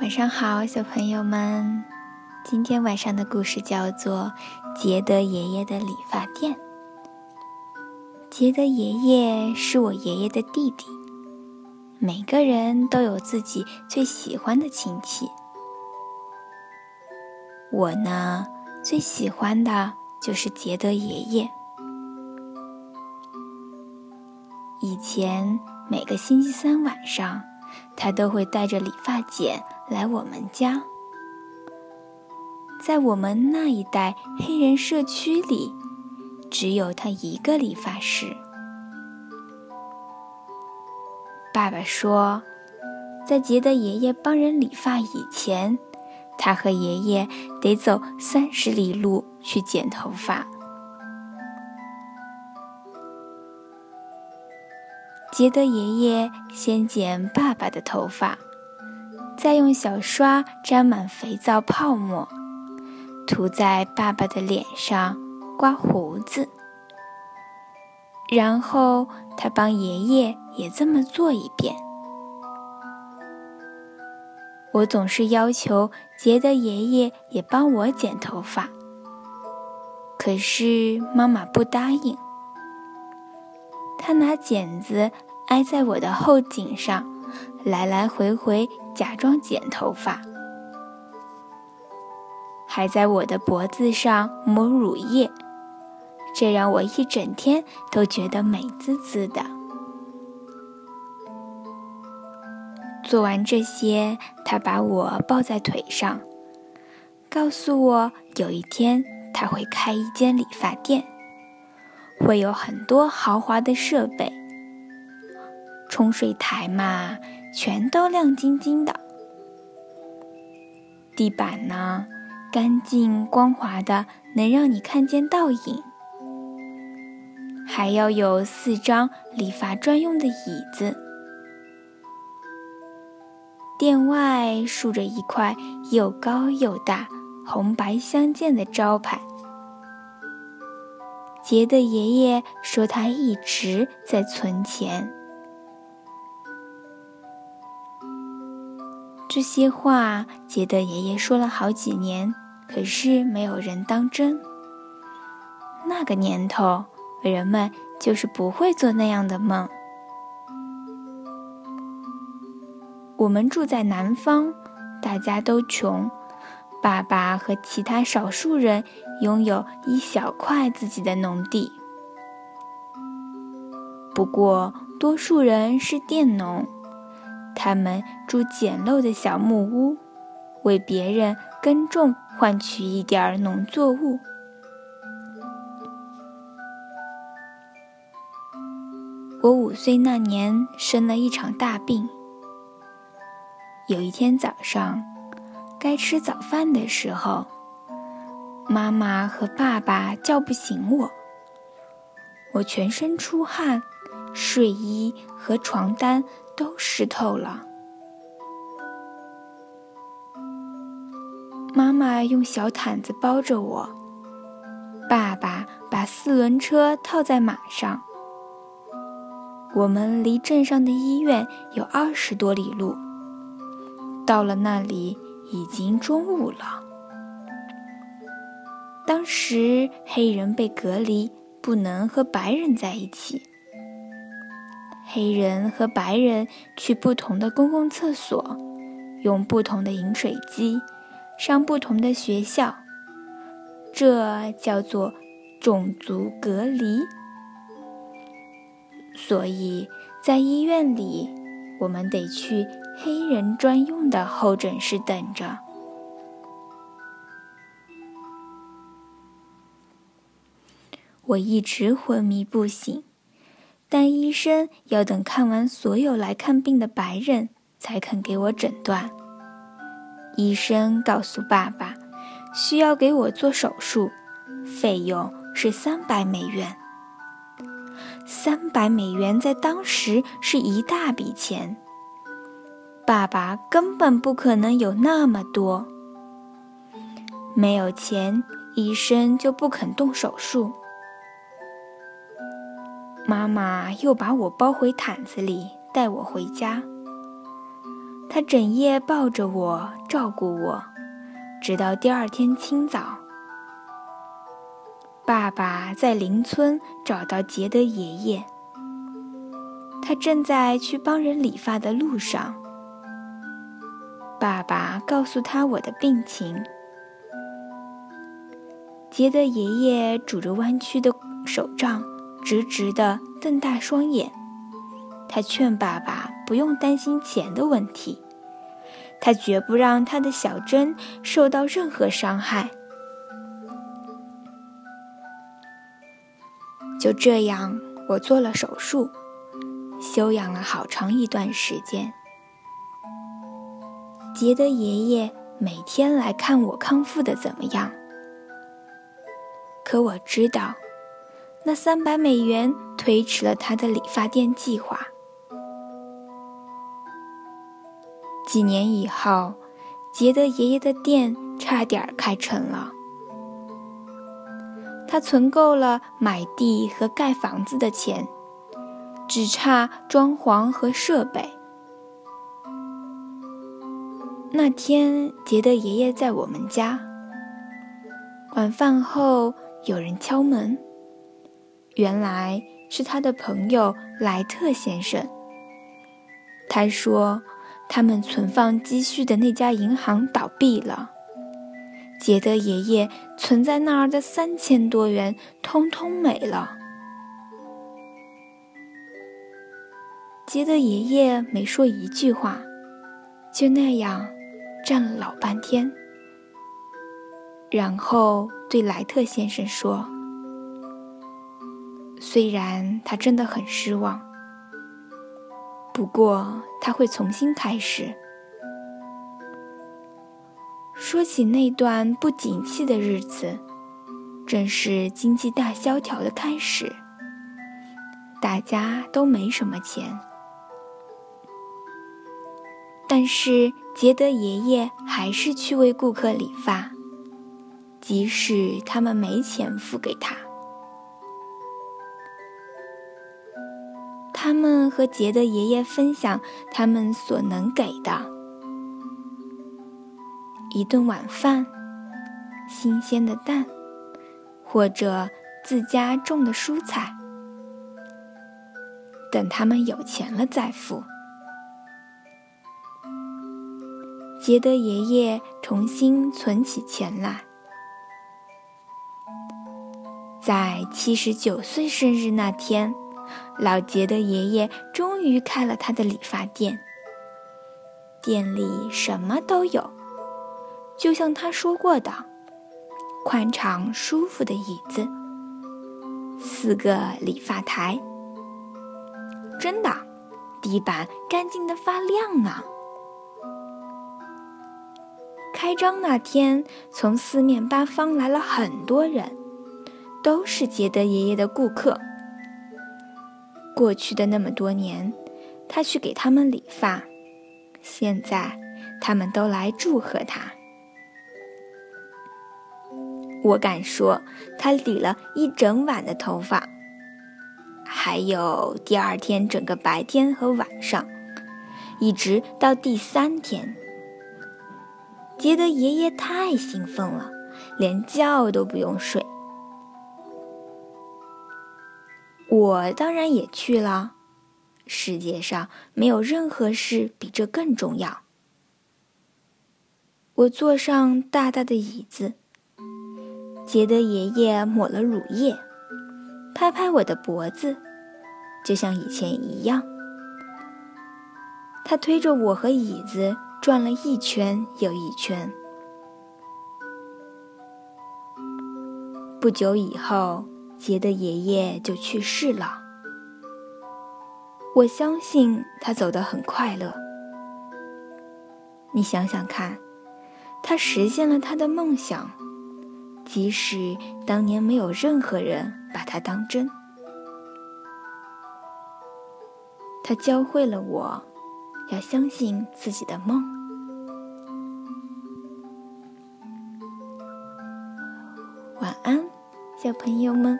晚上好，小朋友们。今天晚上的故事叫做《杰德爷爷的理发店》。杰德爷爷是我爷爷的弟弟。每个人都有自己最喜欢的亲戚。我呢，最喜欢的就是杰德爷爷。以前每个星期三晚上，他都会带着理发剪来我们家。在我们那一带黑人社区里，只有他一个理发师。爸爸说，在杰德爷爷帮人理发以前，他和爷爷得走三十里路去剪头发。杰德爷爷先剪爸爸的头发，再用小刷沾满肥皂泡沫，涂在爸爸的脸上刮胡子。然后他帮爷爷也这么做一遍。我总是要求杰德爷爷也帮我剪头发，可是妈妈不答应。他拿剪子挨在我的后颈上，来来回回假装剪头发，还在我的脖子上抹乳液。这让我一整天都觉得美滋滋的。做完这些，他把我抱在腿上，告诉我有一天他会开一间理发店，会有很多豪华的设备，冲水台嘛，全都亮晶晶的，地板呢，干净光滑的，能让你看见倒影。还要有四张理发专用的椅子。店外竖着一块又高又大、红白相间的招牌。杰的爷爷说他一直在存钱。这些话杰德爷爷说了好几年，可是没有人当真。那个年头。人们就是不会做那样的梦。我们住在南方，大家都穷。爸爸和其他少数人拥有一小块自己的农地，不过多数人是佃农，他们住简陋的小木屋，为别人耕种，换取一点儿农作物。我五岁那年生了一场大病。有一天早上，该吃早饭的时候，妈妈和爸爸叫不醒我。我全身出汗，睡衣和床单都湿透了。妈妈用小毯子包着我，爸爸把四轮车套在马上。我们离镇上的医院有二十多里路。到了那里，已经中午了。当时黑人被隔离，不能和白人在一起。黑人和白人去不同的公共厕所，用不同的饮水机，上不同的学校，这叫做种族隔离。所以在医院里，我们得去黑人专用的候诊室等着。我一直昏迷不醒，但医生要等看完所有来看病的白人，才肯给我诊断。医生告诉爸爸，需要给我做手术，费用是三百美元。三百美元在当时是一大笔钱，爸爸根本不可能有那么多。没有钱，医生就不肯动手术。妈妈又把我包回毯子里，带我回家。她整夜抱着我，照顾我，直到第二天清早。爸爸在邻村找到杰德爷爷，他正在去帮人理发的路上。爸爸告诉他我的病情。杰德爷爷拄着弯曲的手杖，直直地瞪大双眼。他劝爸爸不用担心钱的问题，他绝不让他的小珍受到任何伤害。就这样，我做了手术，休养了好长一段时间。杰德爷爷每天来看我康复的怎么样。可我知道，那三百美元推迟了他的理发店计划。几年以后，杰德爷爷的店差点开成了。他存够了买地和盖房子的钱，只差装潢和设备。那天，杰德爷爷在我们家。晚饭后，有人敲门，原来是他的朋友莱特先生。他说，他们存放积蓄的那家银行倒闭了。杰德爷爷存在那儿的三千多元，通通没了。杰德爷爷没说一句话，就那样站了老半天，然后对莱特先生说：“虽然他真的很失望，不过他会重新开始。”说起那段不景气的日子，正是经济大萧条的开始。大家都没什么钱，但是杰德爷爷还是去为顾客理发，即使他们没钱付给他。他们和杰德爷爷分享他们所能给的。一顿晚饭，新鲜的蛋，或者自家种的蔬菜。等他们有钱了再付。杰德爷爷重新存起钱来，在七十九岁生日那天，老杰德爷爷终于开了他的理发店。店里什么都有。就像他说过的，宽敞舒服的椅子，四个理发台，真的，地板干净的发亮呢。开张那天，从四面八方来了很多人，都是杰德爷爷的顾客。过去的那么多年，他去给他们理发，现在他们都来祝贺他。我敢说，他理了一整晚的头发，还有第二天整个白天和晚上，一直到第三天。杰德爷爷太兴奋了，连觉都不用睡。我当然也去了。世界上没有任何事比这更重要。我坐上大大的椅子。杰德爷爷抹了乳液，拍拍我的脖子，就像以前一样。他推着我和椅子转了一圈又一圈。不久以后，杰的爷爷就去世了。我相信他走得很快乐。你想想看，他实现了他的梦想。即使当年没有任何人把他当真，他教会了我要相信自己的梦。小朋友们。